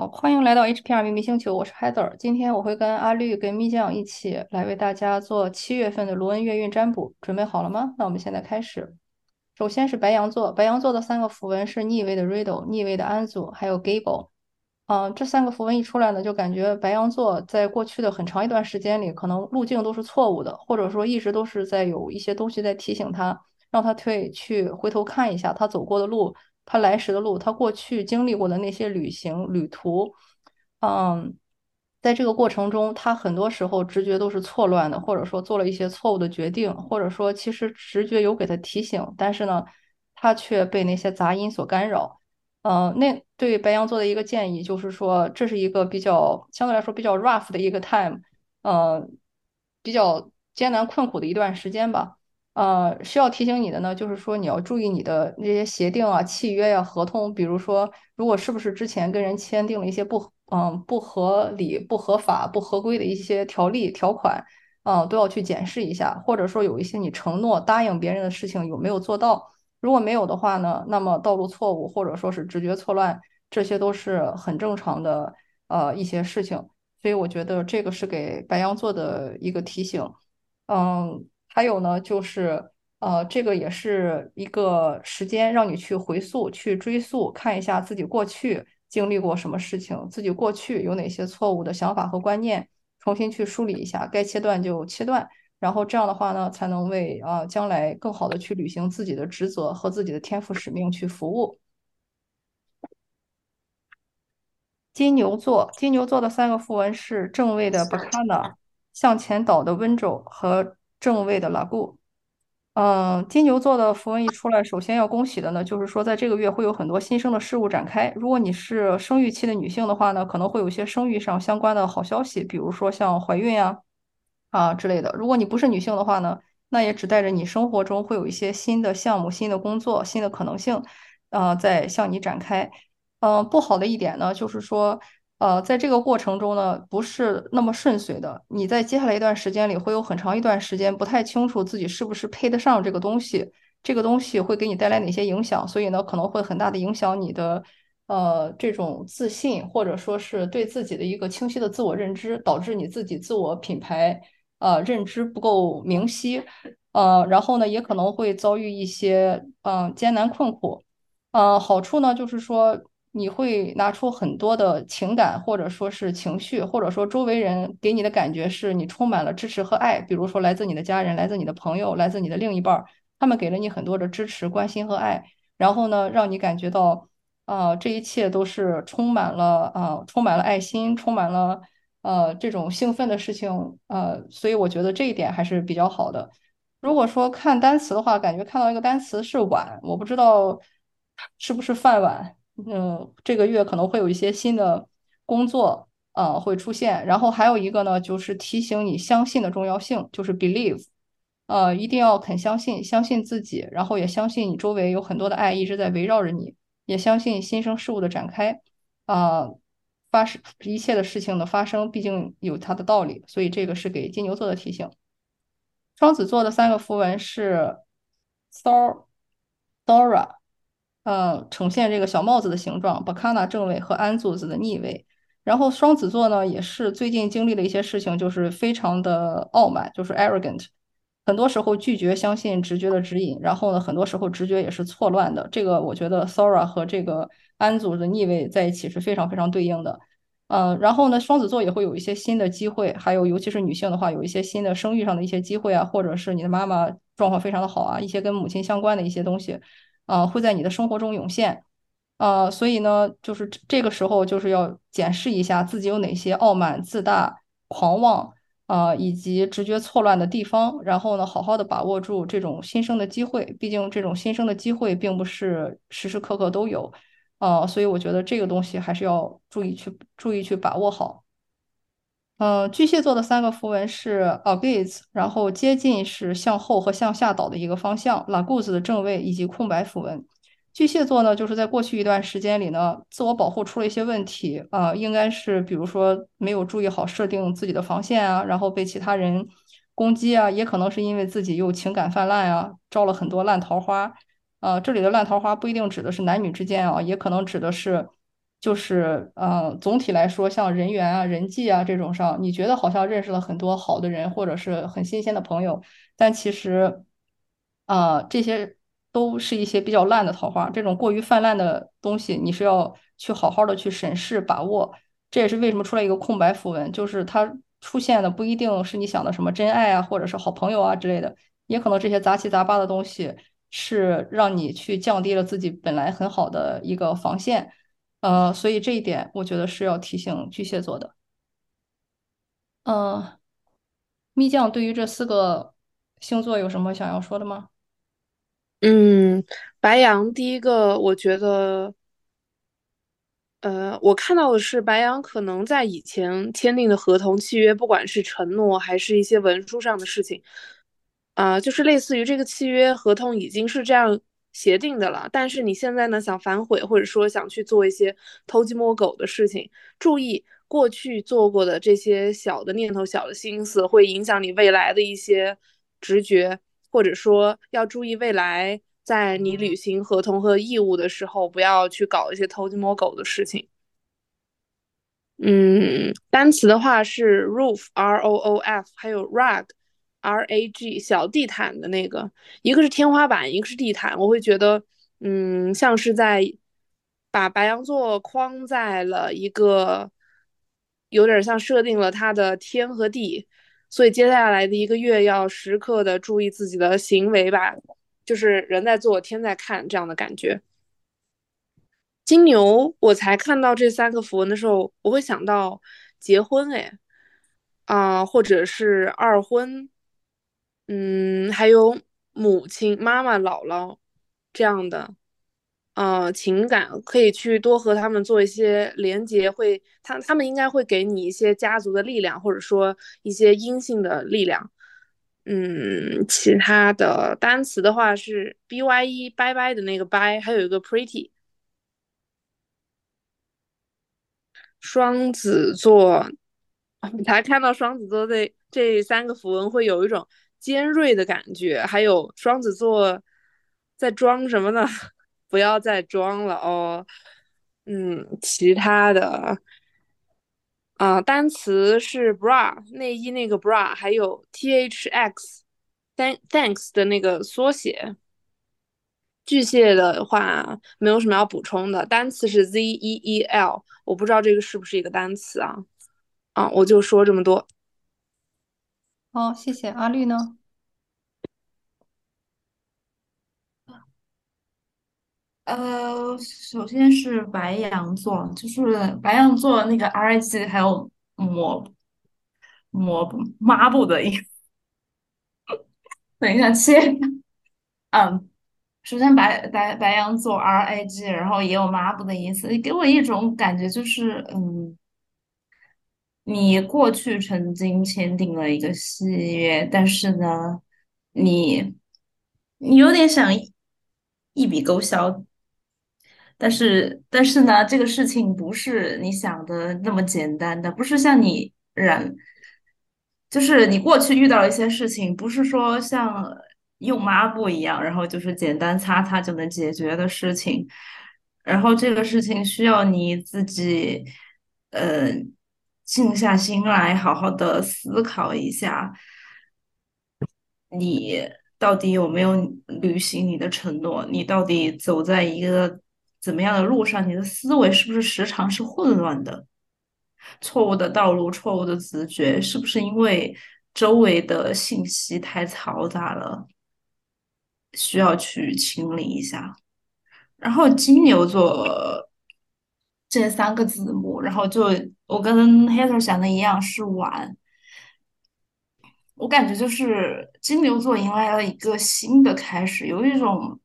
好，欢迎来到 HPR 秘密星球，我是 Heather。今天我会跟阿绿、跟蜜酱一起来为大家做七月份的罗恩月运占卜，准备好了吗？那我们现在开始。首先是白羊座，白羊座的三个符文是逆位的 Riddle、逆位的安祖，还有 Gable。嗯，这三个符文一出来呢，就感觉白羊座在过去的很长一段时间里，可能路径都是错误的，或者说一直都是在有一些东西在提醒他，让他退去回头看一下他走过的路。他来时的路，他过去经历过的那些旅行旅途，嗯，在这个过程中，他很多时候直觉都是错乱的，或者说做了一些错误的决定，或者说其实直觉有给他提醒，但是呢，他却被那些杂音所干扰。嗯，那对白羊座的一个建议就是说，这是一个比较相对来说比较 rough 的一个 time，嗯，比较艰难困苦的一段时间吧。呃，需要提醒你的呢，就是说你要注意你的那些协定啊、契约呀、合同，比如说，如果是不是之前跟人签订了一些不嗯不合理、不合法、不合规的一些条例条款，嗯，都要去检视一下，或者说有一些你承诺答应别人的事情有没有做到，如果没有的话呢，那么道路错误或者说是直觉错乱，这些都是很正常的呃一些事情，所以我觉得这个是给白羊座的一个提醒，嗯。还有呢，就是呃，这个也是一个时间，让你去回溯、去追溯，看一下自己过去经历过什么事情，自己过去有哪些错误的想法和观念，重新去梳理一下，该切断就切断，然后这样的话呢，才能为啊将来更好的去履行自己的职责和自己的天赋使命去服务。金牛座，金牛座的三个符文是正位的 Bacana，向前倒的 Window 和。正位的拉固，嗯，金牛座的符文一出来，首先要恭喜的呢，就是说在这个月会有很多新生的事物展开。如果你是生育期的女性的话呢，可能会有一些生育上相关的好消息，比如说像怀孕呀啊之类的。如果你不是女性的话呢，那也只带着你生活中会有一些新的项目、新的工作、新的可能性，呃，在向你展开。嗯，不好的一点呢，就是说。呃，在这个过程中呢，不是那么顺遂的。你在接下来一段时间里，会有很长一段时间不太清楚自己是不是配得上这个东西，这个东西会给你带来哪些影响，所以呢，可能会很大的影响你的呃这种自信，或者说是对自己的一个清晰的自我认知，导致你自己自我品牌呃认知不够明晰，呃，然后呢，也可能会遭遇一些嗯艰难困苦，呃，好处呢就是说。你会拿出很多的情感，或者说是情绪，或者说周围人给你的感觉是你充满了支持和爱。比如说来自你的家人，来自你的朋友，来自你的另一半，他们给了你很多的支持、关心和爱，然后呢，让你感觉到，啊，这一切都是充满了啊，充满了爱心，充满了呃这种兴奋的事情，呃，所以我觉得这一点还是比较好的。如果说看单词的话，感觉看到一个单词是碗，我不知道是不是饭碗。嗯，这个月可能会有一些新的工作啊会出现，然后还有一个呢，就是提醒你相信的重要性，就是 believe，呃，一定要肯相信，相信自己，然后也相信你周围有很多的爱一直在围绕着你，也相信新生事物的展开，啊，发生一切的事情的发生，毕竟有它的道理，所以这个是给金牛座的提醒。双子座的三个符文是 Thor、Dora。呃，呈现这个小帽子的形状，Bakana 正位和安祖子的逆位。然后双子座呢，也是最近经历了一些事情，就是非常的傲慢，就是 arrogant，很多时候拒绝相信直觉的指引。然后呢，很多时候直觉也是错乱的。这个我觉得 Sora 和这个安祖的逆位在一起是非常非常对应的。嗯，然后呢，双子座也会有一些新的机会，还有尤其是女性的话，有一些新的生育上的一些机会啊，或者是你的妈妈状况非常的好啊，一些跟母亲相关的一些东西。呃，会在你的生活中涌现，呃，所以呢，就是这个时候就是要检视一下自己有哪些傲慢、自大、狂妄，啊，以及直觉错乱的地方，然后呢，好好的把握住这种新生的机会。毕竟这种新生的机会并不是时时刻刻都有，呃，所以我觉得这个东西还是要注意去注意去把握好。嗯，巨蟹座的三个符文是 a g a z e 然后接近是向后和向下倒的一个方向，La Guz 的正位以及空白符文。巨蟹座呢，就是在过去一段时间里呢，自我保护出了一些问题啊，应该是比如说没有注意好设定自己的防线啊，然后被其他人攻击啊，也可能是因为自己又情感泛滥啊，招了很多烂桃花。啊，这里的烂桃花不一定指的是男女之间啊，也可能指的是。就是呃，总体来说，像人缘啊、人际啊这种上，你觉得好像认识了很多好的人，或者是很新鲜的朋友，但其实啊、这些都是一些比较烂的桃花。这种过于泛滥的东西，你是要去好好的去审视、把握。这也是为什么出来一个空白符文，就是它出现的不一定是你想的什么真爱啊，或者是好朋友啊之类的，也可能这些杂七杂八的东西是让你去降低了自己本来很好的一个防线。呃，所以这一点我觉得是要提醒巨蟹座的。嗯、蜜酱对于这四个星座有什么想要说的吗？嗯，白羊第一个，我觉得，呃，我看到的是白羊可能在以前签订的合同契约，不管是承诺还是一些文书上的事情，啊、就是类似于这个契约合同已经是这样协定的了，但是你现在呢想反悔，或者说想去做一些偷鸡摸狗的事情，注意过去做过的这些小的念头、小的心思，会影响你未来的一些直觉，或者说要注意未来在你履行合同和义务的时候，不要去搞一些偷鸡摸狗的事情。嗯，单词的话是 roof R O O F，还有 rug R A G 小地毯的那个，一个是天花板，一个是地毯。我会觉得，嗯，像是在把白羊座框在了一个有点像设定了它的天和地，所以接下来的一个月要时刻的注意自己的行为吧，就是人在做，天在看这样的感觉。金牛，我才看到这三个符文的时候，我会想到结婚，哎，啊、或者是二婚，嗯，还有母亲、妈妈、姥姥这样的，呃，情感可以去多和他们做一些连接，会他他们应该会给你一些家族的力量，或者说一些阴性的力量。嗯，其他的单词的话是 b y e 拜拜的那个拜，还有一个 pretty。双子座，才看到双子座这这三个符文会有一种尖锐的感觉，还有双子座在装什么呢？不要再装了哦。嗯，其他的啊、单词是 bra 内衣那个 bra，还有 t h x thank thanks 的那个缩写。巨蟹的话没有什么要补充的，单词是 z e e l，我不知道这个是不是一个单词啊？啊，我就说这么多。好，谢谢。阿绿呢？呃，首先是白羊座，就是白羊座那个 R G 还有抹抹抹布的意思。等一下，切，嗯，首先白白白羊座 R A G，然后也有抹布的意思，给我一种感觉就是，嗯，你过去曾经签订了一个契约，但是呢，你你有点想一笔勾销，但是但是呢，这个事情不是你想的那么简单的，不是像你染，就是你过去遇到一些事情，不是说像用抹布一样，然后就是简单擦擦就能解决的事情，然后这个事情需要你自己，呃，静下心来，好好的思考一下。你到底有没有履行你的承诺？你到底走在一个怎么样的路上？你的思维是不是时常是混乱的？错误的道路，错误的直觉，是不是因为周围的信息太嘈杂了，需要去清理一下？然后金牛座这三个字母，然后就我跟 Hater 想的一样，是晚。我感觉就是金牛座迎来了一个新的开始，有一种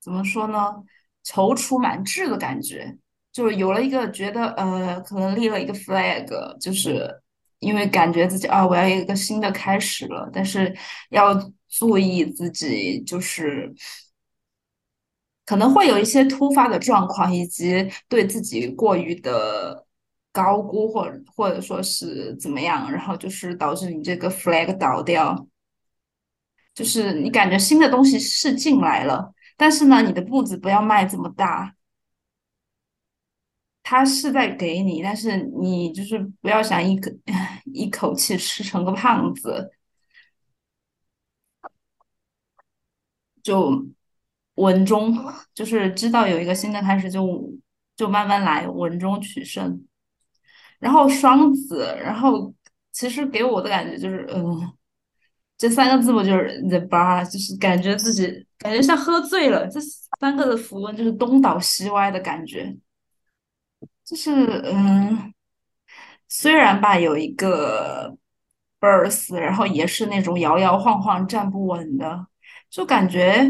怎么说呢，踌躇满志的感觉，就是有了一个觉得呃，可能立了一个 flag，就是因为感觉自己啊，我要有一个新的开始了，但是要注意自己就是可能会有一些突发的状况，以及对自己过于的高估，或者或者说是怎么样，然后就是导致你这个 flag 倒掉，就是你感觉新的东西是进来了，但是呢，你的步子不要迈这么大，他是在给你，但是你就是不要想一口 一口气吃成个胖子，就稳中，就是知道有一个新的开始就，就慢慢来，稳中取胜。然后双子，然后其实给我的感觉就是，嗯，这三个字母就是 the bar，就是感觉自己感觉像喝醉了。这三个的符文就是东倒西歪的感觉，就是嗯。虽然吧，有一个 birth，然后也是那种摇摇晃晃、站不稳的，就感觉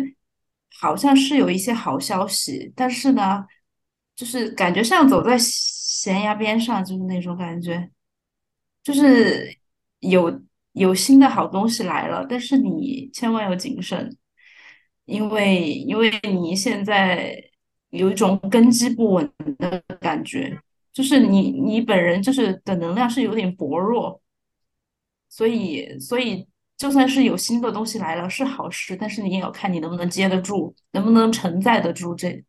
好像是有一些好消息，但是呢，就是感觉像走在悬崖边上，就是那种感觉，就是有有新的好东西来了，但是你千万要谨慎，因为因为你现在有一种根基不稳的感觉。就是你你本人就是的能量是有点薄弱，所以所以就算是有新的东西来了是好事，但是你也要看你能不能接得住，能不能承载得住这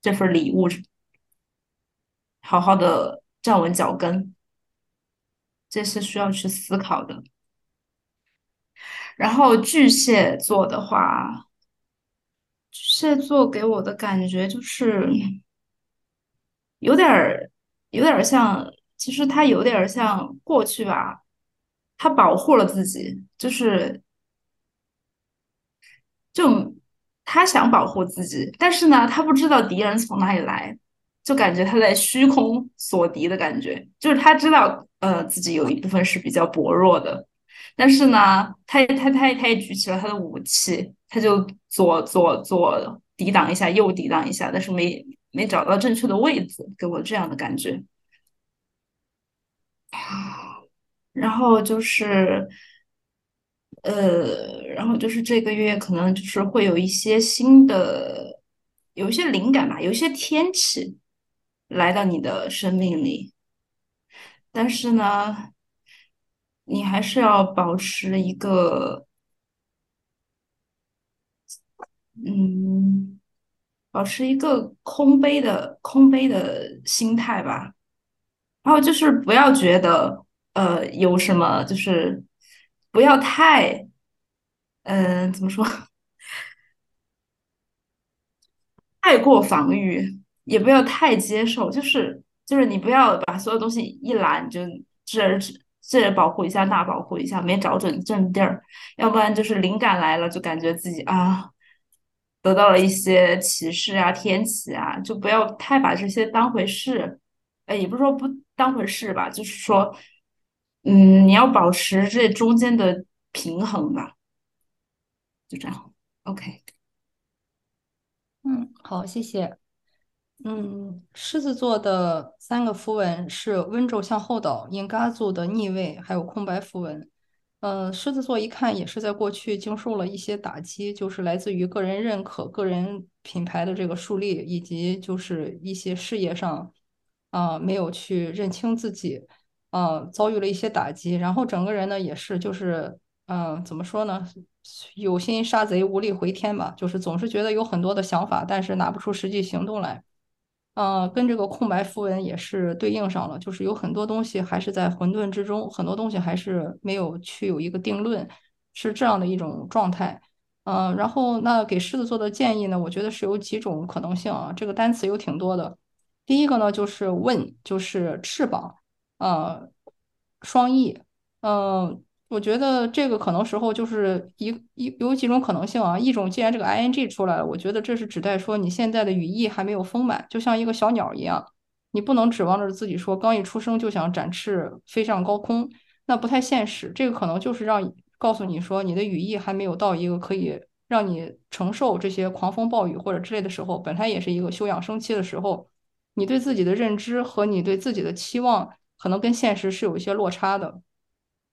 这份礼物，好好的站稳脚跟，这是需要去思考的。然后巨蟹座的话，巨蟹座给我的感觉就是。有点儿，有点儿像，其实他有点儿像过去吧，他保护了自己，就是，就他想保护自己，但是呢，他不知道敌人从哪里来，就感觉他在虚空锁敌的感觉，就是他知道，呃，自己有一部分是比较薄弱的，但是呢，他也他他他也举起了他的武器，他就左左左抵挡一下，右抵挡一下，但是没。没找到正确的位置，给我这样的感觉。然后就是，呃，然后就是这个月可能就是会有一些新的，有一些灵感吧，有一些天气来到你的生命里，但是呢，你还是要保持一个，嗯。保持一个空杯的空杯的心态吧，然后就是不要觉得呃有什么，就是不要太嗯怎么说，太过防御，也不要太接受，就是就是你不要把所有东西一揽就这这保护一下那保护一下，没找准正地儿，要不然就是灵感来了就感觉自己啊。得到了一些启示啊，天启啊，就不要太把这些当回事。哎，也不是说不当回事吧，就是说，嗯，你要保持这中间的平衡吧。就这样，OK。嗯，好，谢谢。嗯，狮子座的三个符文是温州向后倒、印嘎族的逆位，还有空白符文。嗯，狮子座一看也是在过去经受了一些打击，就是来自于个人认可、个人品牌的这个树立，以及就是一些事业上啊没有去认清自己，嗯遭遇了一些打击，然后整个人呢也是就是嗯怎么说呢，有心杀贼无力回天吧，就是总是觉得有很多的想法，但是拿不出实际行动来。呃，跟这个空白符文也是对应上了，就是有很多东西还是在混沌之中，很多东西还是没有去有一个定论，是这样的一种状态。嗯，然后那给狮子座的建议呢，我觉得是有几种可能性啊，这个单词有挺多的。第一个呢，就是问就是翅膀，呃，双翼，嗯。我觉得这个可能时候就是一一有几种可能性啊，一种既然这个 ing 出来了，我觉得这是指代说你现在的羽翼还没有丰满，就像一个小鸟一样，你不能指望着自己说刚一出生就想展翅飞上高空，那不太现实。这个可能就是让告诉你说你的羽翼还没有到一个可以让你承受这些狂风暴雨或者之类的时候，本来也是一个休养生息的时候，你对自己的认知和你对自己的期望可能跟现实是有一些落差的。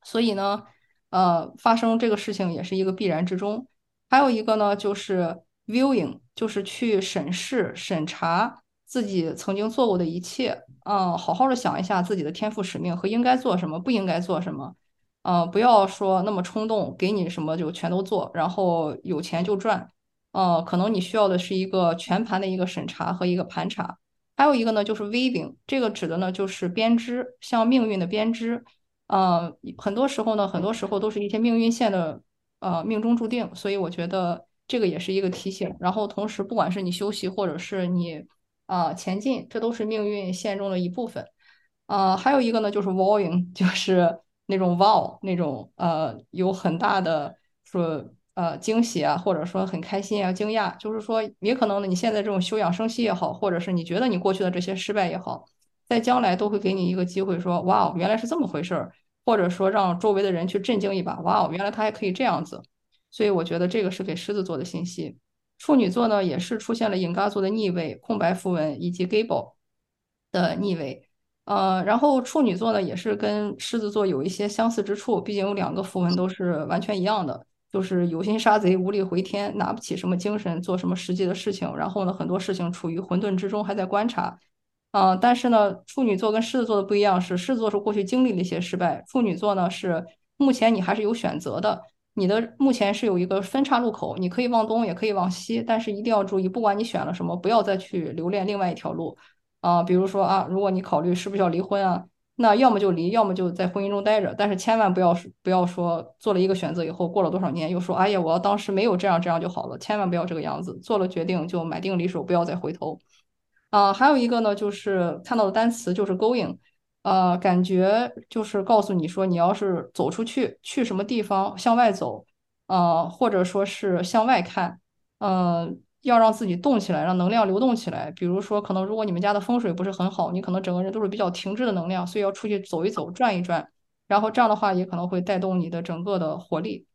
所以呢，呃，发生这个事情也是一个必然之中。还有一个呢，就是 viewing，就是去审视、审查自己曾经做过的一切，嗯，好好的想一下自己的天赋使命和应该做什么，不应该做什么，嗯，不要说那么冲动，给你什么就全都做，然后有钱就赚，嗯，可能你需要的是一个全盘的一个审查和一个盘查。还有一个呢，就是 weaving，这个指的呢就是编织，像命运的编织。呃，很多时候呢，很多时候都是一些命运线的呃命中注定，所以我觉得这个也是一个提醒。然后同时，不管是你休息或者是你啊前进，这都是命运线中的一部分。啊，还有一个呢，就是 vowing，就是那种 wow 那种呃有很大的说呃惊喜啊，或者说很开心啊、惊讶，就是说也可能呢，你现在这种休养生息也好，或者是你觉得你过去的这些失败也好，在将来都会给你一个机会，说哇哦，原来是这么回事儿，或者说让周围的人去震惊一把，哇哦，原来他还可以这样子。所以我觉得这个是给狮子座的信息。处女座呢，也是出现了引嘎座的逆位、空白符文以及 Gable 的逆位。呃，然后处女座呢，也是跟狮子座有一些相似之处，毕竟有两个符文都是完全一样的，就是有心杀贼，无力回天，拿不起什么精神做什么实际的事情，然后呢，很多事情处于混沌之中，还在观察。啊、但是呢，处女座跟狮子座的不一样是，狮子座是过去经历了一些失败，处女座呢是目前你还是有选择的，你的目前是有一个分岔路口，你可以往东，也可以往西，但是一定要注意，不管你选了什么，不要再去留恋另外一条路。啊，比如说啊，如果你考虑是不是要离婚啊，那要么就离，要么就在婚姻中待着，但是千万不要不要说做了一个选择以后，过了多少年又说，哎呀，我要当时没有这样这样就好了，千万不要这个样子，做了决定就买定离手，不要再回头。啊，还有一个呢，就是看到的单词就是 going，呃，感觉就是告诉你说，你要是走出去，去什么地方，向外走，呃，或者说是向外看，嗯、要让自己动起来，让能量流动起来。比如说，可能如果你们家的风水不是很好，你可能整个人都是比较停滞的能量，所以要出去走一走，转一转，然后这样的话也可能会带动你的整个的活力。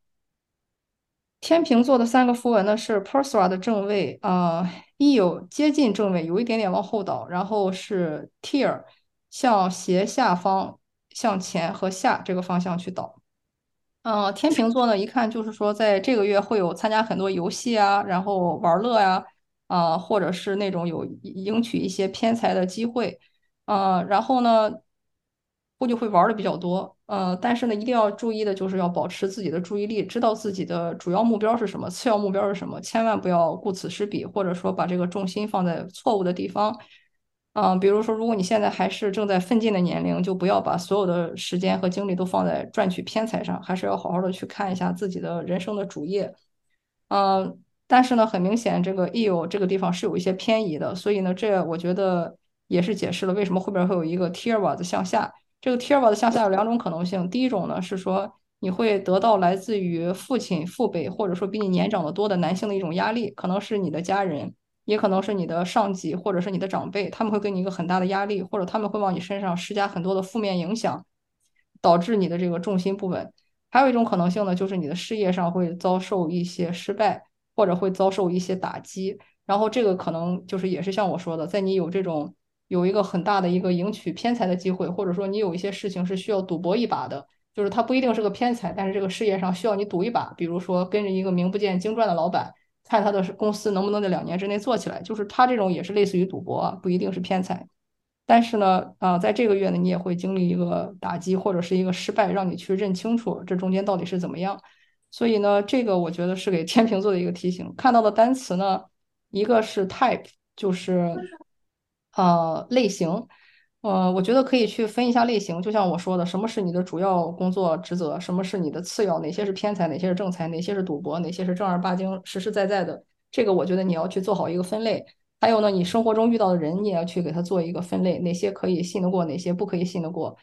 天秤座的三个符文呢是 Persra 的正位，呃，一有接近正位，有一点点往后倒，然后是 Tear 向斜下方、向前和下这个方向去倒。嗯、天秤座呢，一看就是说，在这个月会有参加很多游戏啊，然后玩乐呀、啊，或者是那种有赢取一些偏财的机会，呃，然后呢，估计会玩的比较多，呃，但是呢，一定要注意的就是要保持自己的注意力，知道自己的主要目标是什么，次要目标是什么，千万不要顾此失彼，或者说把这个重心放在错误的地方。嗯，比如说，如果你现在还是正在奋进的年龄，就不要把所有的时间和精力都放在赚取偏财上，还是要好好的去看一下自己的人生的主业。嗯，但是呢，很明显，这个 EO 这个地方是有一些偏移的，所以呢，这我觉得也是解释了为什么后边会有一个 Tirwa 的向下。这个 Tirwa 的向下有两种可能性，第一种呢是说你会得到来自于父亲、父辈或者说比你年长的多的男性的一种压力，可能是你的家人。也可能是你的上级或者是你的长辈，他们会给你一个很大的压力，或者他们会往你身上施加很多的负面影响，导致你的这个重心不稳。还有一种可能性呢，就是你的事业上会遭受一些失败，或者会遭受一些打击。然后这个可能就是也是像我说的，在你有这种有一个很大的一个赢取偏财的机会，或者说你有一些事情是需要赌博一把的，就是它不一定是个偏财，但是这个事业上需要你赌一把。比如说跟着一个名不见经传的老板。看他的公司能不能在两年之内做起来，就是他这种也是类似于赌博，不一定是偏财。但是呢，啊，在这个月呢，你也会经历一个打击或者是一个失败，让你去认清楚这中间到底是怎么样。所以呢，这个我觉得是给天秤座的一个提醒。看到的单词呢，一个是 type，就是呃类型。呃，我觉得可以去分一下类型，就像我说的，什么是你的主要工作职责，什么是你的次要，哪些是偏财，哪些是正财，哪些是赌博，哪些是正儿八经实实在在的。这个我觉得你要去做好一个分类。还有呢，你生活中遇到的人，你也要去给他做一个分类，哪些可以信得过，哪些不可以信得过。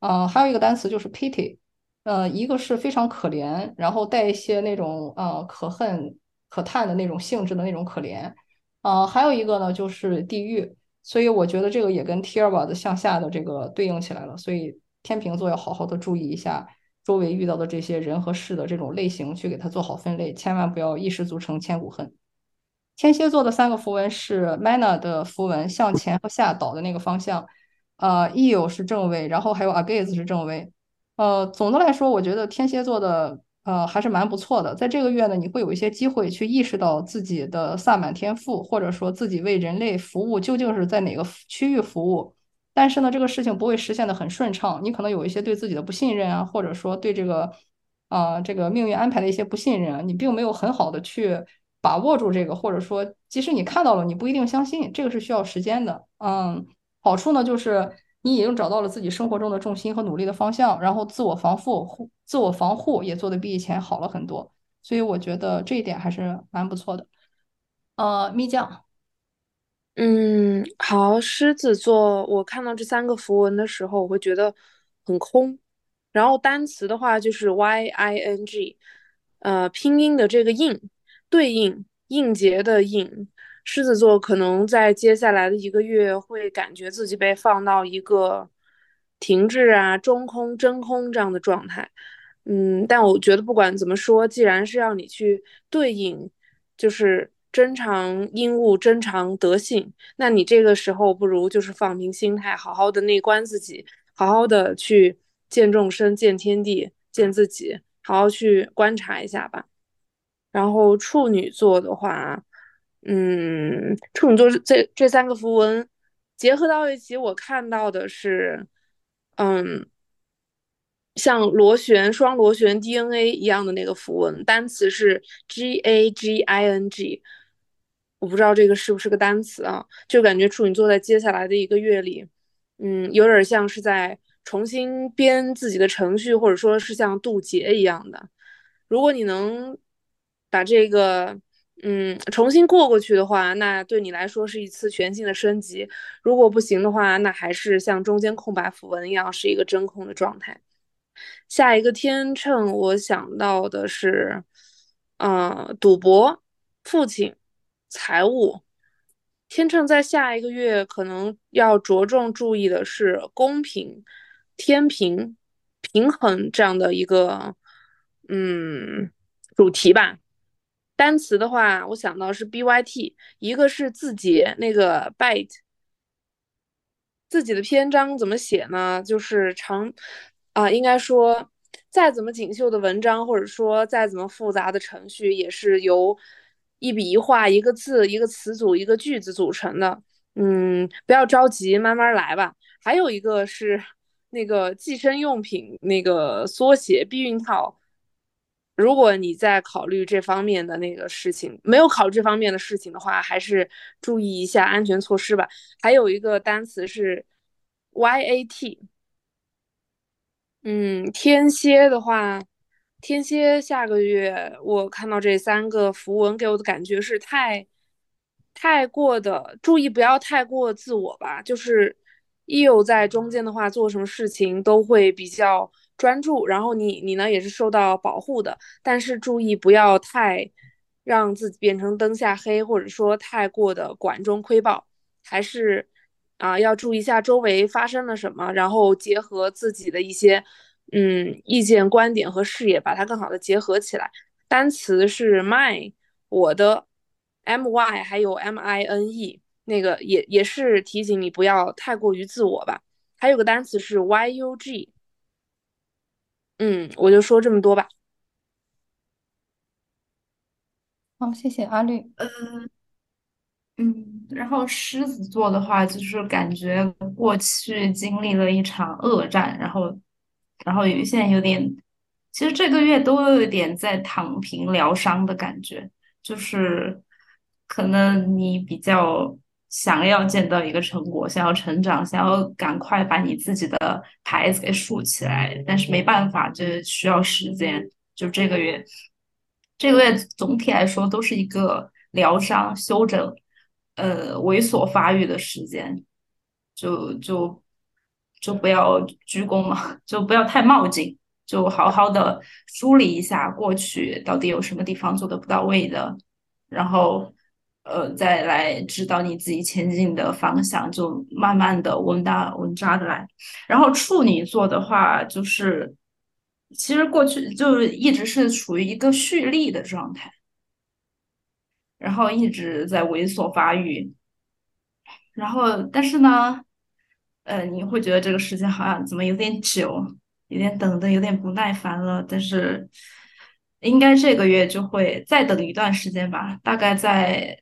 啊、呃，还有一个单词就是 pity，呃，一个是非常可怜，然后带一些那种呃可恨、可叹的那种性质的那种可怜。呃，还有一个呢就是地狱。所以我觉得这个也跟 t i r a 的向下的这个对应起来了，所以天秤座要好好的注意一下周围遇到的这些人和事的这种类型，去给它做好分类，千万不要一失足成千古恨。天蝎座的三个符文是 Mana 的符文，向前和下倒的那个方向，呃，Eo 是正位，然后还有 Agaze 是正位。呃，总的来说，我觉得天蝎座的呃还是蛮不错的。在这个月呢，你会有一些机会去意识到自己的萨满天赋，或者说自己为人类服务究竟是在哪个区域服务。但是呢，这个事情不会实现的很顺畅，你可能有一些对自己的不信任啊，或者说对这个啊、这个命运安排的一些不信任，你并没有很好的去把握住这个，或者说即使你看到了，你不一定相信，这个是需要时间的。嗯，好处呢就是你已经找到了自己生活中的重心和努力的方向，然后自我防护自我防护也做得比以前好了很多，所以我觉得这一点还是蛮不错的。呃，蜜酱。嗯，好，狮子座，我看到这三个符文的时候，我会觉得很空。然后单词的话就是 Y I N G，呃，拼音的这个印对应应节的应，狮子座可能在接下来的一个月会感觉自己被放到一个停滞啊、中空、真空这样的状态。嗯，但我觉得不管怎么说，既然是让你去对应，就是真常应物、真常德性，那你这个时候不如就是放平心态，好好的内观自己，好好的去见众生、见天地、见自己，好好去观察一下吧。然后处女座的话，嗯，处女座这这三个符文结合到一起，我看到的是，嗯。像螺旋双螺旋 DNA 一样的那个符文，单词是 G A G I N G，我不知道这个是不是个单词啊？就感觉处女座在接下来的一个月里，嗯，有点像是在重新编自己的程序，或者说是像渡劫一样的。如果你能把这个嗯重新过过去的话，那对你来说是一次全新的升级；如果不行的话，那还是像中间空白符文一样，是一个真空的状态。下一个天秤，我想到的是，呃，赌博、父亲、财务。天秤在下一个月可能要着重注意的是公平、天平、平衡这样的一个嗯主题吧。单词的话，我想到是 B Y T，一个是字节那个 byte，自己的篇章怎么写呢？就是长。啊，应该说，再怎么锦绣的文章，或者说再怎么复杂的程序，也是由一笔一画、一个字、一个词组、一个句子组成的。嗯，不要着急，慢慢来吧。还有一个是那个计生用品那个缩写避孕套，如果你在考虑这方面的那个事情，没有考虑这方面的事情的话，还是注意一下安全措施吧。还有一个单词是 YAT。嗯，天蝎的话，天蝎下个月我看到这三个符文，给我的感觉是太太过的注意，不要太过自我吧。就是一有在中间的话，做什么事情都会比较专注，然后你你呢也是受到保护的，但是注意不要太让自己变成灯下黑，或者说太过的管中窥豹，还是。啊，要注意一下周围发生了什么，然后结合自己的一些嗯意见、观点和视野，把它更好的结合起来。单词是 my，我的 m y，还有 m i n e，那个也也是提醒你不要太过于自我吧。还有个单词是 y u g，嗯，我就说这么多吧。好，谢谢阿绿。嗯。嗯，然后狮子座的话，就是感觉过去经历了一场恶战，然后，然后有一些有点，其实这个月都有一点在躺平疗伤的感觉，就是可能你比较想要见到一个成果，想要成长，想要赶快把你自己的牌子给竖起来，但是没办法，这需要时间。就这个月，这个月总体来说都是一个疗伤休整。呃，猥琐发育的时间，就就就不要鞠躬嘛，就不要太冒进，就好好的梳理一下过去到底有什么地方做的不到位的，然后呃再来指导你自己前进的方向，就慢慢的稳打稳扎的来。然后处女座的话，就是其实过去就一直是处于一个蓄力的状态。然后一直在猥琐发育，然后但是呢，呃，你会觉得这个时间好像怎么有点久，有点等的有点不耐烦了。但是应该这个月就会再等一段时间吧，大概在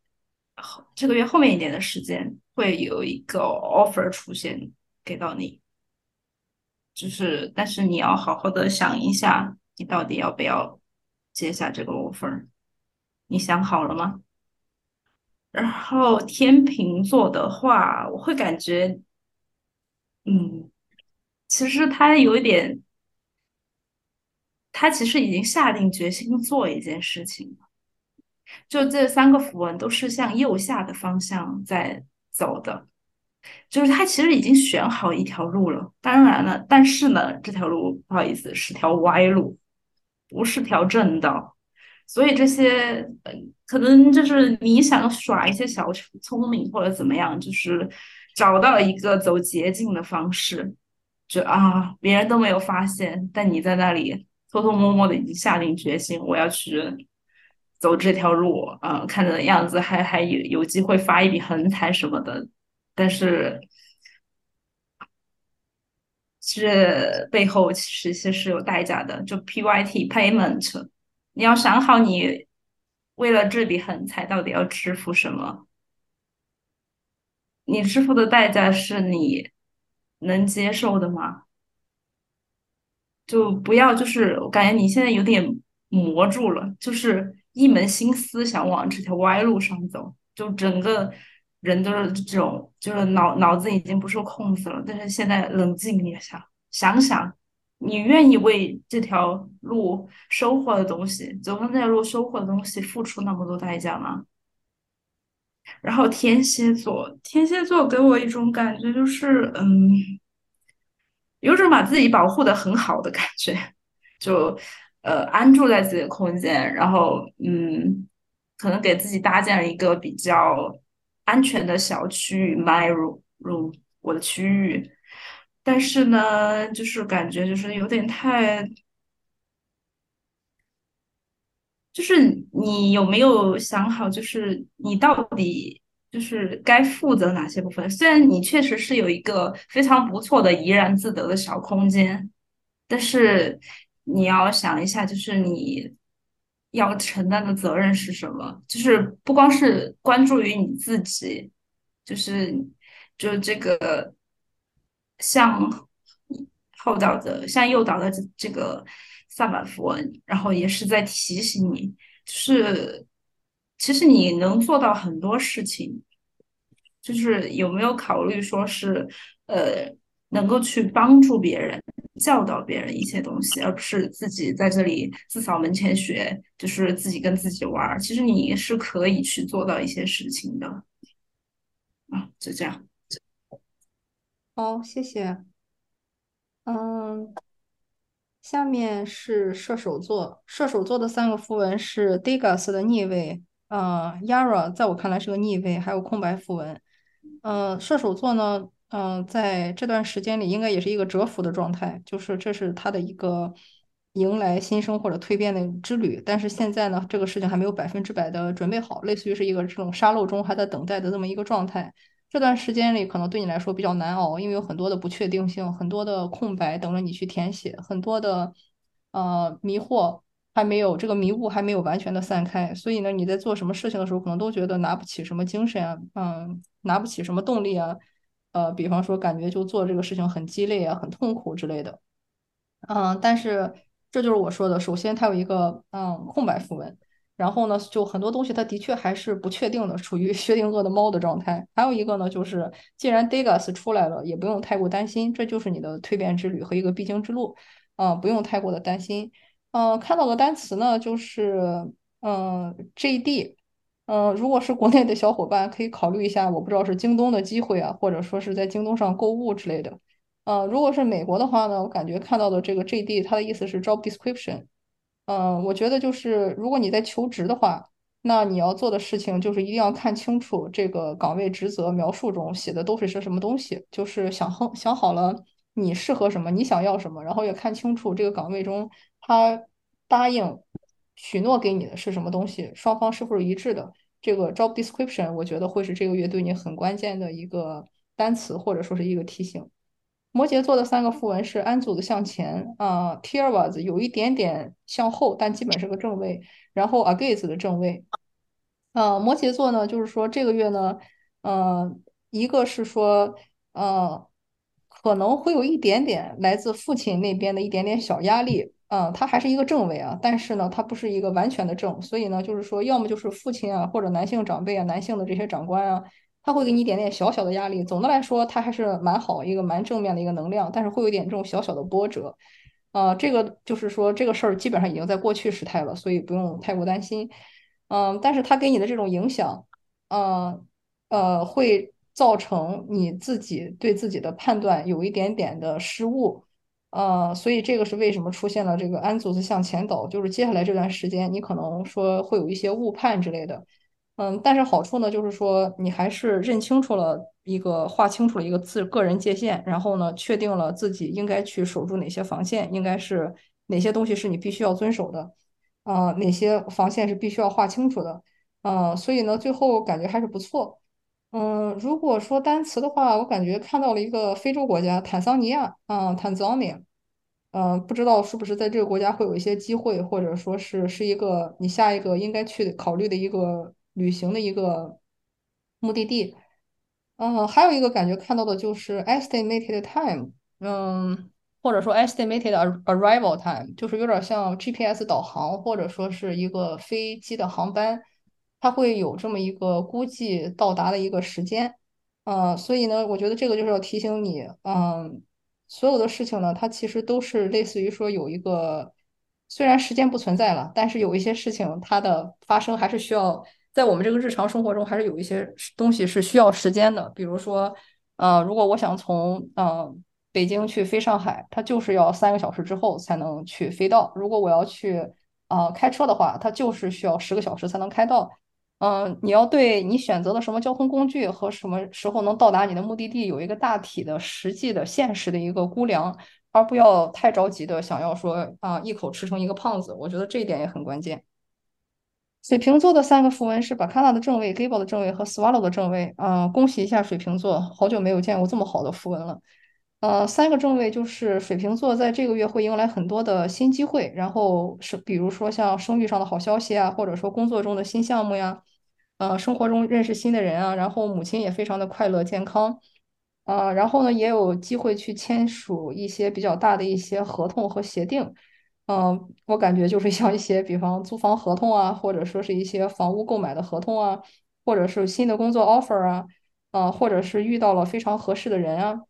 这个月后面一点的时间会有一个 offer 出现给到你，就是但是你要好好的想一下，你到底要不要接下这个 offer。你想好了吗？然后天秤座的话，我会感觉，嗯，其实他有一点，他其实已经下定决心做一件事情了。就这三个符文都是向右下的方向在走的，就是他其实已经选好一条路了。当然了，但是呢，这条路不好意思是条歪路，不是条正道。所以这些，呃，可能就是你想耍一些小聪明或者怎么样，就是找到一个走捷径的方式，就啊，别人都没有发现，但你在那里偷偷摸摸的已经下定决心，我要去走这条路，嗯，看着样子还还有有机会发一笔横财什么的，但是这背后其实其实是有代价的，就 PYT payment。你要想好，你为了这笔横财到底要支付什么？你支付的代价是你能接受的吗？就不要，就是我感觉你现在有点魔住了，就是一门心思想往这条歪路上走，就整个人都是这种，就是脑脑子已经不受控制了。但是现在冷静一下，想想。你愿意为这条路收获的东西，走上这条路收获的东西，付出那么多代价吗？然后天蝎座，天蝎座给我一种感觉，就是嗯，有种把自己保护的很好的感觉，就呃安住在自己的空间，然后嗯，可能给自己搭建了一个比较安全的小区域，my room，我的区域。但是呢，就是感觉就是有点太，就是你有没有想好，就是你到底就是该负责哪些部分？虽然你确实是有一个非常不错的怡然自得的小空间，但是你要想一下，就是你要承担的责任是什么？就是不光是关注于你自己，就是就这个。向后导的，向诱导的这这个萨满符文，然后也是在提醒你，就是其实你能做到很多事情，就是有没有考虑说是呃能够去帮助别人、教导别人一些东西，而不是自己在这里自扫门前雪，就是自己跟自己玩儿。其实你是可以去做到一些事情的啊，就这样。好，谢谢。嗯，下面是射手座，射手座的三个符文是 Degas 的逆位，嗯，Yara 在我看来是个逆位，还有空白符文。嗯，射手座呢，嗯，在这段时间里应该也是一个蛰伏的状态，就是这是他的一个迎来新生或者蜕变的之旅。但是现在呢，这个事情还没有百分之百的准备好，类似于是一个这种沙漏中还在等待的这么一个状态。这段时间里可能对你来说比较难熬，因为有很多的不确定性，很多的空白等着你去填写，很多的呃迷惑还没有这个迷雾还没有完全的散开，所以呢，你在做什么事情的时候，可能都觉得拿不起什么精神啊，嗯，拿不起什么动力啊，呃，比方说感觉就做这个事情很鸡肋啊，很痛苦之类的，嗯，但是这就是我说的，首先它有一个嗯空白符文。然后呢，就很多东西它的确还是不确定的，处于 薛定谔的猫的状态。还有一个呢，就是既然 Degas 出来了，也不用太过担心，这就是你的蜕变之旅和一个必经之路，啊，不用太过的担心。嗯，看到的单词呢，就是嗯 JD，嗯，如果是国内的小伙伴可以考虑一下，我不知道是京东的机会啊，或者说是在京东上购物之类的。嗯，如果是美国的话呢，我感觉看到的这个 JD，它的意思是 Job Description。嗯，我觉得就是，如果你在求职的话，那你要做的事情就是一定要看清楚这个岗位职责描述中写的都是些什么东西，就是想好想好了你适合什么，你想要什么，然后也看清楚这个岗位中他答应许诺给你的是什么东西，双方是不是一致的。这个 job description 我觉得会是这个月对你很关键的一个单词，或者说是一个提醒。摩羯座的三个符文是安祖的向前啊 t i r v a s 有一点点向后，但基本是个正位。然后 Agaze 的正位。呃，摩羯座呢，就是说这个月呢，呃，一个是说，呃，可能会有一点点来自父亲那边的一点点小压力，嗯，他还是一个正位啊，但是呢，他不是一个完全的正，所以呢，就是说，要么就是父亲啊，或者男性长辈啊，男性的这些长官啊，他会给你一点点小小的压力。总的来说，他还是蛮好，一个蛮正面的一个能量，但是会有点这种小小的波折。啊，这个就是说，这个事儿基本上已经在过去时态了，所以不用太过担心。嗯，但是他给你的这种影响，嗯呃，会造成你自己对自己的判断有一点点的失误。呃，所以这个是为什么出现了这个安祖子向前倒，就是接下来这段时间你可能说会有一些误判之类的，嗯，但是好处呢，就是说你还是认清楚了一个划清楚了一个自个人界限，然后呢，确定了自己应该去守住哪些防线，应该是哪些东西是你必须要遵守的，啊、哪些防线是必须要划清楚的，啊、所以呢，最后感觉还是不错。嗯，如果说单词的话，我感觉看到了一个非洲国家坦桑尼亚，啊，坦桑尼亚，嗯，不知道是不是在这个国家会有一些机会，或者说是是一个你下一个应该去考虑的一个旅行的一个目的地。嗯，还有一个感觉看到的就是 estimated time，嗯，或者说 estimated arrival time，就是有点像 GPS 导航，或者说是一个飞机的航班，它会有这么一个估计到达的一个时间。嗯，所以呢，我觉得这个就是要提醒你，嗯，所有的事情呢，它其实都是类似于说有一个，虽然时间不存在了，但是有一些事情它的发生还是需要在我们这个日常生活中，还是有一些东西是需要时间的。比如说，呃，如果我想从呃北京去飞上海，它就是要三个小时之后才能去飞到；如果我要去呃开车的话，它就是需要十个小时才能开到。嗯，你要对你选择的什么交通工具和什么时候能到达你的目的地有一个大体的、实际的、现实的一个估量，而不要太着急的想要说啊一口吃成一个胖子。我觉得这一点也很关键。水瓶座的三个符文是 Bacana 的正位、Gable 的正位和 Swallow 的正位。啊、恭喜一下水瓶座，好久没有见过这么好的符文了。呃，三个正位就是水瓶座在这个月会迎来很多的新机会，然后是比如说像生育上的好消息啊，或者说工作中的新项目呀，呃，生活中认识新的人啊，然后母亲也非常的快乐健康，啊、然后呢也有机会去签署一些比较大的一些合同和协定，嗯、我感觉就是 像一些比方租房合同啊，或者说是一些房屋购买的合同啊，或者是新的工作 offer 啊，啊、或者是遇到了非常合适的人啊。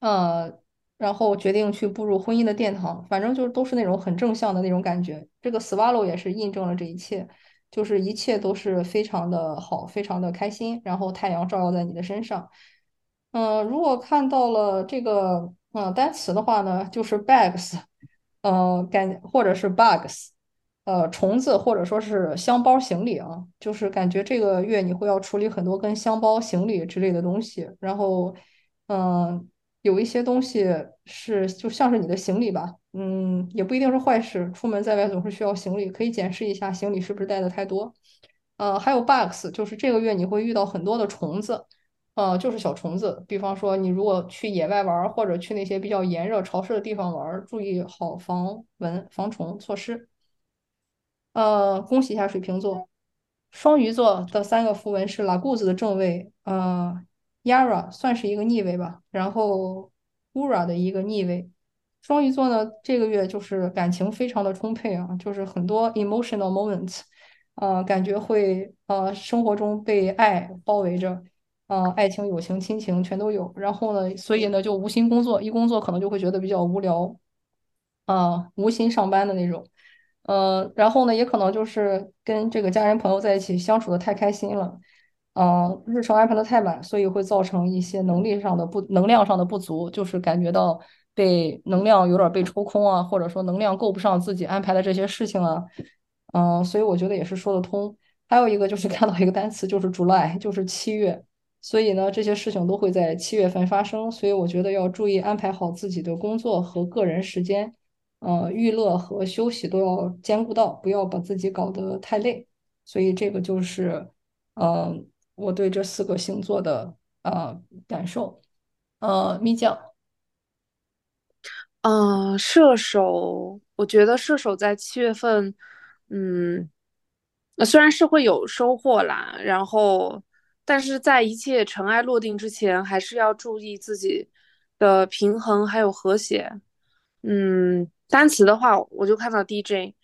呃，然后决定去步入婚姻的殿堂，反正就是都是那种很正向的那种感觉。这个 Swallow 也是印证了这一切，就是一切都是非常的好，非常的开心，然后太阳照耀在你的身上。嗯、如果看到了这个嗯、单词的话呢，就是 bags，呃，感或者是 bugs，呃，虫子或者说是箱包行李啊，就是感觉这个月你会要处理很多跟箱包行李之类的东西，然后。嗯，有一些东西是就像是你的行李吧，嗯，也不一定是坏事。出门在外总是需要行李，可以检视一下行李是不是带的太多。呃，还有 bugs，就是这个月你会遇到很多的虫子，呃，就是小虫子。比方说，你如果去野外玩，或者去那些比较炎热潮湿的地方玩，注意好防蚊防虫措施。呃，恭喜一下水瓶座。双鱼座的三个符文是拉固子的正位，呃，Yara 算是一个逆位吧，然后 Ura 的一个逆位。双鱼座呢，这个月就是感情非常的充沛啊，就是很多 emotional moments，呃，感觉会呃生活中被爱包围着，呃，爱情、友情、亲情全都有。然后呢，所以呢就无心工作，一工作可能就会觉得比较无聊，啊、无心上班的那种。呃，然后呢，也可能就是跟这个家人朋友在一起相处的太开心了，嗯、日程安排的太满，所以会造成一些能力上的不，能量上的不足，就是感觉到被能量有点被抽空啊，或者说能量够不上自己安排的这些事情啊，嗯、所以我觉得也是说得通。还有一个就是 看到一个单词，就是 July，就是七月，所以呢，这些事情都会在七月份发生，所以我觉得要注意安排好自己的工作和个人时间。呃，娱乐和休息都要兼顾到，不要把自己搞得太累。所以这个就是，呃，我对这四个星座的呃感受。呃，蜜酱，嗯，射手，我觉得射手在七月份，嗯，虽然是会有收获啦，然后，但是在一切尘埃落定之前，还是要注意自己的平衡还有和谐。嗯，单词的话，我就看到 DJ。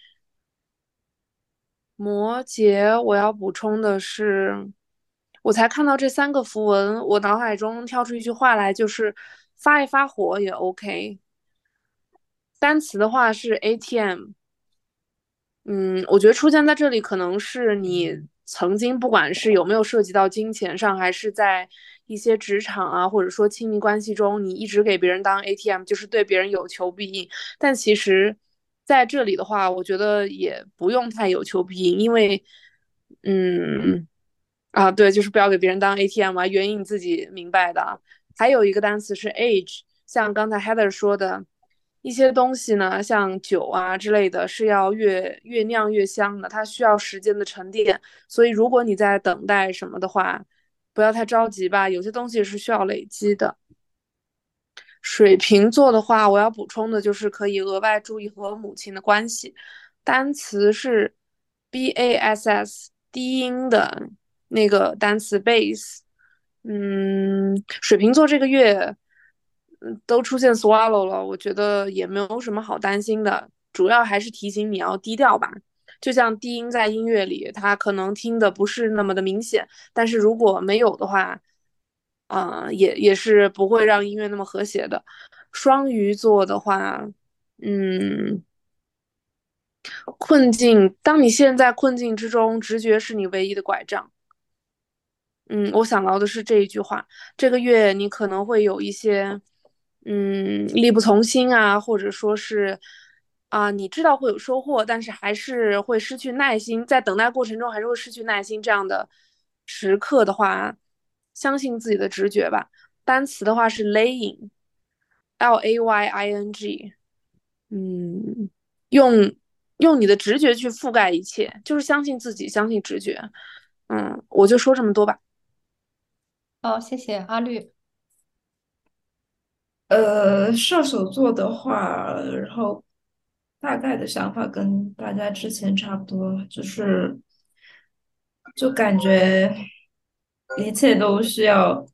摩羯，我要补充的是，我才看到这三个符文，我脑海中跳出一句话来，就是发一发火也 OK。单词的话是 ATM，嗯，我觉得出现在这里可能是你曾经不管是有没有涉及到金钱上，还是在一些职场啊，或者说亲密关系中，你一直给别人当 ATM，就是对别人有求必应。但其实在这里的话，我觉得也不用太有求必应，因为，嗯，啊，对，就是不要给别人当 ATM 啊，原因你自己明白的。还有一个单词是 age，像刚才 Heather 说的。一些东西呢，像酒啊之类的，是要越越酿越香的，它需要时间的沉淀。所以，如果你在等待什么的话，不要太着急吧。有些东西是需要累积的。水瓶座的话，我要补充的就是可以额外注意和母亲的关系。单词是 b a s s，低音的那个单词 base，。嗯，水瓶座这个月。都出现 swallow 了，我觉得也没有什么好担心的，主要还是提醒你要低调吧。就像低音在音乐里，它可能听的不是那么的明显，但是如果没有的话，啊，也也是不会让音乐那么和谐的。双鱼座的话，嗯，困境，当你陷在困境之中，直觉是你唯一的拐杖。嗯，我想到的是这一句话。这个月你可能会有一些。嗯，力不从心啊，或者说是啊，你知道会有收获，但是还是会失去耐心，在等待过程中还是会失去耐心。这样的时刻的话，相信自己的直觉吧。单词的话是 laying，L A Y I N G，嗯，用用你的直觉去覆盖一切，就是相信自己，相信直觉。嗯，我就说这么多吧。好，谢谢阿绿。呃，射手座的话，然后大概的想法跟大家之前差不多，就是就感觉一切都需要，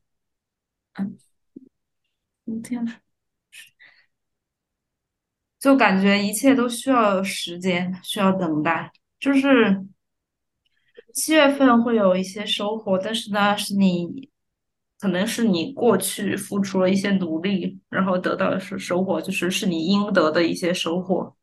嗯，天呐，就感觉一切都需要时间，需要等待。就是七月份会有一些收获，但是呢，是你。可能是你过去付出了一些努力，然后得到的是收获，就是是你应得的一些收获。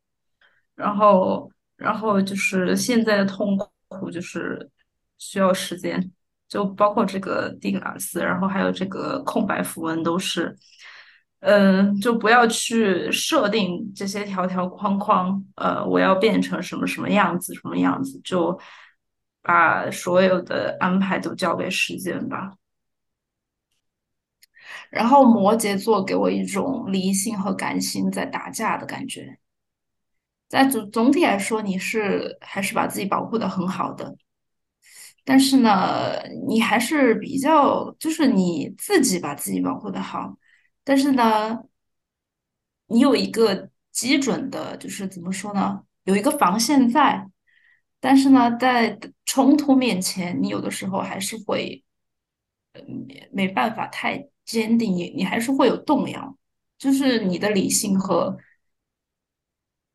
然后，然后就是现在的痛苦，就是需要时间，就包括这个蒂格拉斯，然后还有这个空白符文都是，嗯，就不要去设定这些条条框框，呃，我要变成什么什么样子，什么样子，就把所有的安排都交给时间吧。然后摩羯座给我一种理性和感性在打架的感觉，在总总体来说，你是还是把自己保护的很好的，但是呢，你还是比较就是你自己把自己保护的好，但是呢，你有一个基准的，就是怎么说呢，有一个防线在，但是呢，在冲突面前，你有的时候还是会，呃，没没办法太。坚定，你你还是会有动摇，就是你的理性和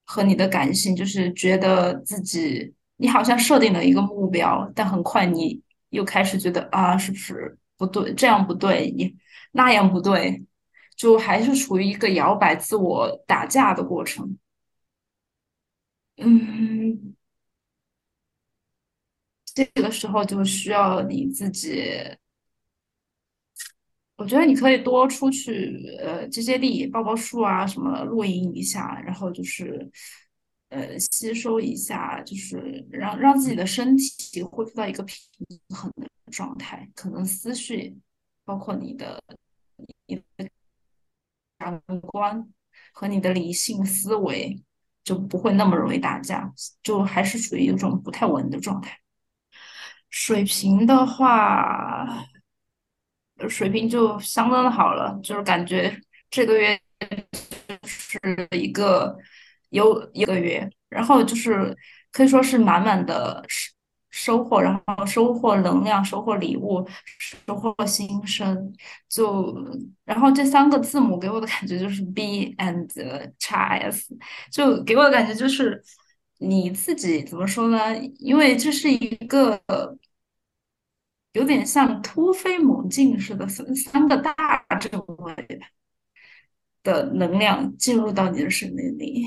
和你的感性，就是觉得自己你好像设定了一个目标，但很快你又开始觉得啊，是不是不对？这样不对，你那样不对，就还是处于一个摇摆、自我打架的过程。嗯，这个时候就需要你自己。我觉得你可以多出去，呃，接接力、抱抱树啊，什么露营一下，然后就是，呃，吸收一下，就是让让自己的身体恢复到一个平衡的状态，可能思绪，包括你的你的感官和你的理性思维就不会那么容易打架，就还是处于一种不太稳的状态。水平的话。水平就相当的好了，就是感觉这个月是一个有一个月，然后就是可以说是满满的收收获，然后收获能量，收获礼物，收获新生。就然后这三个字母给我的感觉就是 B and X S，就给我的感觉就是你自己怎么说呢？因为这是一个有点像突飞猛进似的三三个大正位的能量进入到你的生命里。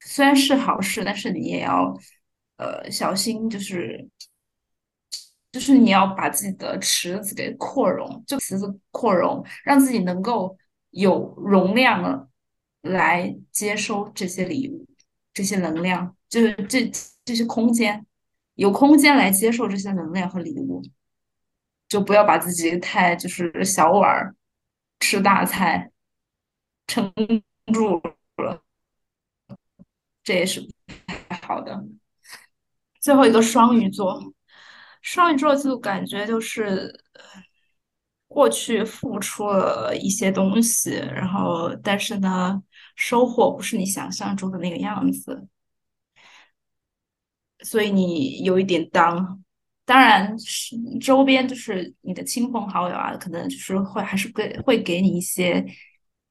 虽然是好事，但是你也要呃小心，就是就是你要把自己的池子给扩容，就池子扩容，让自己能够有容量来接收这些礼物、这些能量，就是这这些空间，有空间来接受这些能量和礼物，就不要把自己太就是小碗儿吃大菜撑住了。这也是不太好的。最后一个双鱼座，双鱼座就感觉就是过去付出了一些东西，然后但是呢，收获不是你想象中的那个样子，所以你有一点当。当然是周边就是你的亲朋好友啊，可能就是会还是给会给你一些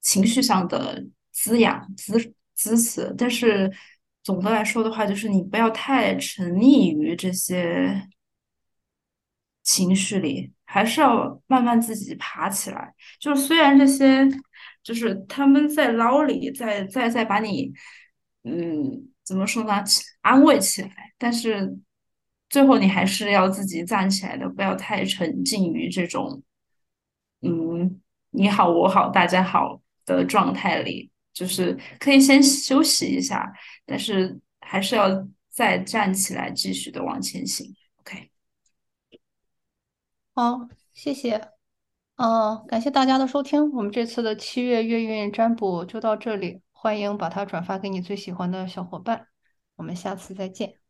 情绪上的滋养滋。支持，但是总的来说的话，就是你不要太沉溺于这些情绪里，还是要慢慢自己爬起来。就是虽然这些，就是他们在捞里，在在在把你，嗯，怎么说呢，安慰起来，但是最后你还是要自己站起来的，不要太沉浸于这种，嗯，你好我好大家好的状态里。就是可以先休息一下，但是还是要再站起来，继续的往前行。OK，好，谢谢，嗯，感谢大家的收听，我们这次的七月月运占卜就到这里，欢迎把它转发给你最喜欢的小伙伴，我们下次再见。